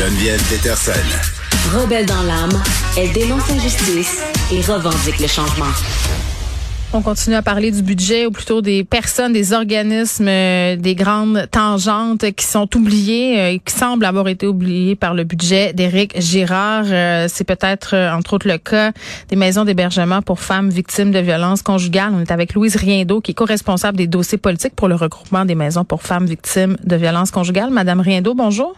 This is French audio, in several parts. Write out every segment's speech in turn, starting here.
Geneviève Peterson. Rebelle dans l'âme, elle dénonce l'injustice et revendique le changement. On continue à parler du budget ou plutôt des personnes, des organismes, euh, des grandes tangentes qui sont oubliées euh, et qui semblent avoir été oubliées par le budget d'Éric Girard. Euh, c'est peut-être entre autres le cas des maisons d'hébergement pour femmes victimes de violences conjugales. On est avec Louise Riendo qui est co-responsable des dossiers politiques pour le regroupement des maisons pour femmes victimes de violences conjugales. Madame Riendo, bonjour.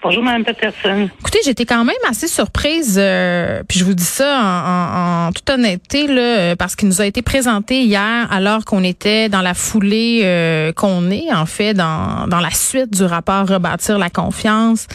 Bonjour, Mme Peterson. Écoutez, j'étais quand même assez surprise, euh, puis je vous dis ça en, en, toute honnêteté, là, parce qu'il nous a été présenté hier, alors qu'on était dans la foulée euh, qu'on est, en fait, dans, dans la suite du rapport Rebâtir la confiance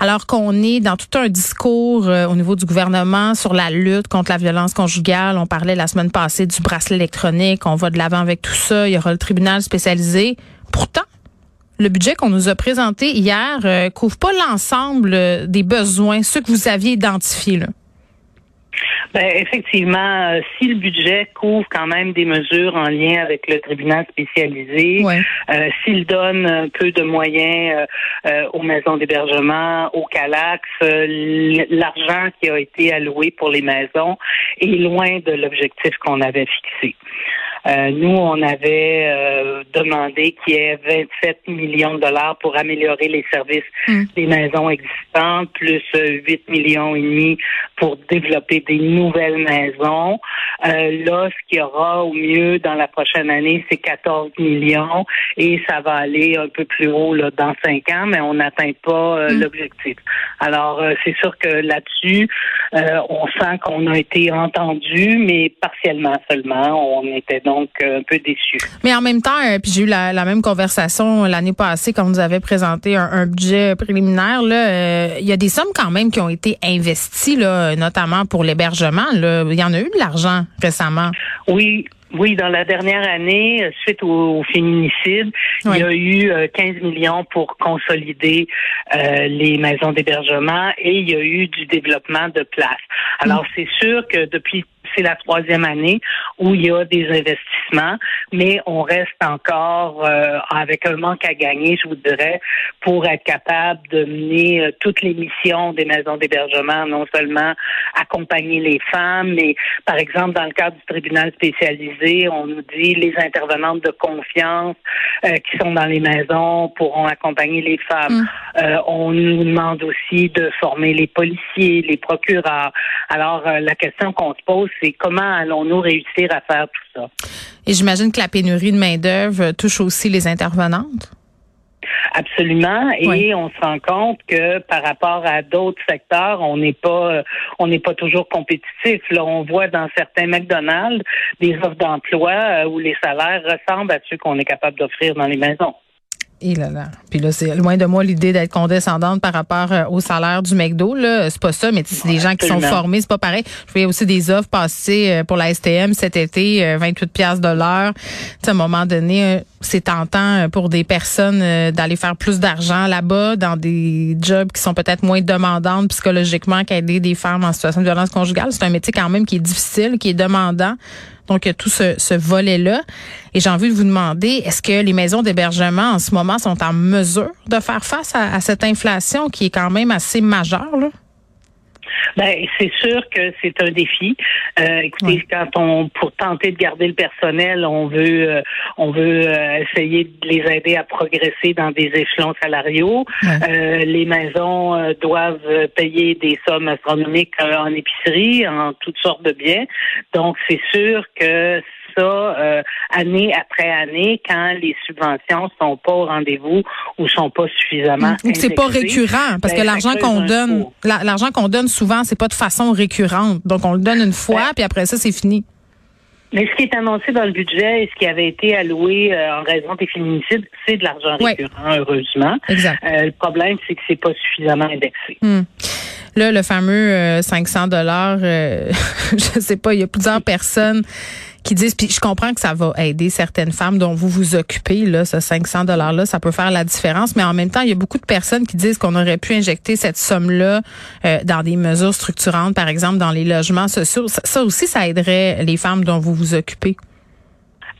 alors qu'on est dans tout un discours euh, au niveau du gouvernement sur la lutte contre la violence conjugale. On parlait la semaine passée du bracelet électronique, on va de l'avant avec tout ça, il y aura le tribunal spécialisé. Pourtant, le budget qu'on nous a présenté hier euh, couvre pas l'ensemble euh, des besoins, ceux que vous aviez identifiés. Là? Ben, effectivement, euh, si le budget couvre quand même des mesures en lien avec le tribunal spécialisé, euh, s'il donne peu de moyens euh, aux maisons d'hébergement, au CALAX, l'argent qui a été alloué pour les maisons est loin de l'objectif qu'on avait fixé. Euh, nous, on avait euh, demandé qu'il y ait 27 millions de dollars pour améliorer les services hmm. des maisons existantes, plus 8 millions et demi pour développer des nouvelles maisons. Euh, là, ce qu'il y aura au mieux dans la prochaine année, c'est 14 millions et ça va aller un peu plus haut là, dans cinq ans, mais on n'atteint pas hmm. l'objectif. Alors, c'est sûr que là-dessus, on sent qu'on a été entendu, mais partiellement seulement. On était donc euh, un peu déçu. Mais en même temps, euh, puis j'ai eu la, même conversation l'année passée quand vous avez présenté un, budget préliminaire. Là, euh, il y a des sommes quand même qui ont été investies, là, notamment pour l'hébergement. Il y en a eu de l'argent récemment. Oui, oui, dans la dernière année, suite au, féminicide, il y a eu 15 millions pour consolider les maisons d'hébergement et il y a eu du développement de places. Alors, mm. c'est sûr que depuis c'est la troisième année où il y a des investissements, mais on reste encore euh, avec un manque à gagner, je vous dirais, pour être capable de mener euh, toutes les missions des maisons d'hébergement, non seulement accompagner les femmes, mais par exemple dans le cadre du tribunal spécialisé, on nous dit les intervenantes de confiance euh, qui sont dans les maisons pourront accompagner les femmes. Mm. on nous demande aussi de former les policiers, les procureurs. Alors la question qu'on se pose, c'est comment allons-nous réussir à faire tout ça? Et j'imagine que la pénurie de main-d'œuvre touche aussi les intervenantes? Absolument. Et on se rend compte que par rapport à d'autres secteurs, on n'est pas on n'est pas toujours compétitif. Là, on voit dans certains McDonald's des offres d'emploi euh, où les salaires ressemblent à ceux qu'on est capable d'offrir dans les maisons. Et là là. Puis là, c'est loin de moi l'idée d'être condescendante par rapport euh, au salaire du McDo. Là, c'est pas ça, mais c'est des gens qui sont formés, c'est pas pareil. Je voyais aussi des offres passer euh, pour la STM cet été, 28 euh, pièces de l'heure. À un moment donné, c'est tentant pour des personnes d'aller faire plus d'argent là-bas dans des jobs qui sont peut-être moins demandantes psychologiquement qu'aider des femmes en situation de violence conjugale. C'est un métier quand même qui est difficile, qui est demandant. Donc, tout ce, ce volet-là. Et j'ai envie de vous demander, est-ce que les maisons d'hébergement en ce moment sont en mesure de faire face à, cette inflation qui est quand même assez majeure? Là? Ben, c'est sûr que c'est un défi. Euh, écoutez, quand on, pour tenter de garder le personnel, on veut, euh, on veut euh, essayer de les aider à progresser dans des échelons salariaux. les maisons doivent payer des sommes astronomiques en épicerie, en toutes sortes de biens. Donc, c'est sûr que ça euh, année après année quand les subventions sont pas au rendez-vous ou sont pas suffisamment. Ou c'est pas récurrent parce que ben, l'argent qu'on donne, l'argent qu'on donne souvent c'est pas de façon récurrente. Donc on le donne une fois ben, puis après ça c'est fini. Mais ce qui est annoncé dans le budget et ce qui avait été alloué euh, en raison des féminicides, c'est de l'argent récurrent, heureusement. Exact. Euh, le problème, c'est que c'est pas suffisamment indexé. Hmm. Là, le fameux 500 dollars, je sais pas, il y a plusieurs personnes qui disent, puis je comprends que ça va aider certaines femmes dont vous vous occupez, là, ce 500 $-là, ça peut faire la différence, mais en même temps, il y a beaucoup de personnes qui disent qu'on aurait pu injecter cette somme-là euh, dans des mesures structurantes, par exemple dans les logements sociaux. ça aussi, ça aiderait les femmes dont vous vous occupez.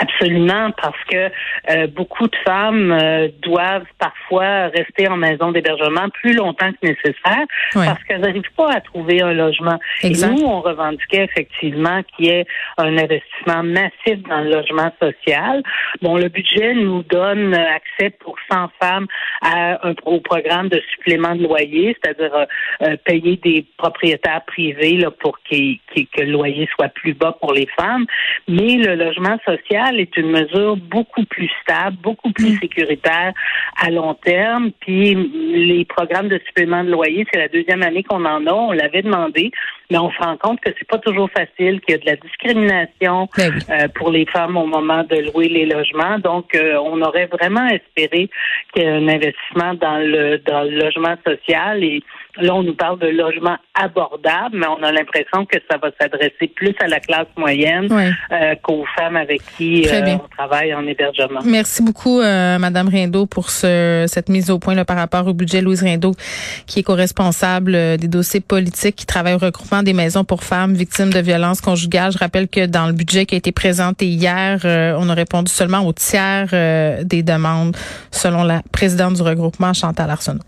Absolument, parce que euh, beaucoup de femmes euh, doivent parfois rester en maison d'hébergement plus longtemps que nécessaire parce qu'elles n'arrivent pas à trouver un logement. Et nous, on revendiquait effectivement qu'il y ait un investissement massif dans le logement social. Bon, le budget nous donne accès pour 100 femmes à un, au programme de supplément de loyer, c'est-à-dire euh, payer des propriétaires privés là, pour que le loyer soit plus bas pour les femmes. Mais le logement social est une mesure beaucoup plus stable, beaucoup plus mm. sécuritaire à long terme. Puis les programmes de supplément de loyer, c'est la deuxième année qu'on en a. On l'avait demandé, mais on se rend compte que c'est pas toujours facile, qu'il y a de la discrimination ben euh, pour les femmes au moment de louer les logements. Donc, euh, on aurait vraiment espéré qu'il y ait un investissement dans le dans le logement social et Là, on nous parle de logement abordable, mais on a l'impression que ça va s'adresser plus à la classe moyenne euh, qu'aux femmes avec qui euh, on travaille en hébergement. Merci beaucoup, euh, Madame Rindeau, pour ce, cette mise au point là, par rapport au budget. Louise Rindeau, qui est co-responsable des dossiers politiques, qui travaille au regroupement des maisons pour femmes victimes de violences conjugales. Je rappelle que dans le budget qui a été présenté hier, on a répondu seulement au tiers des demandes, selon la présidente du regroupement, Chantal Arsenault.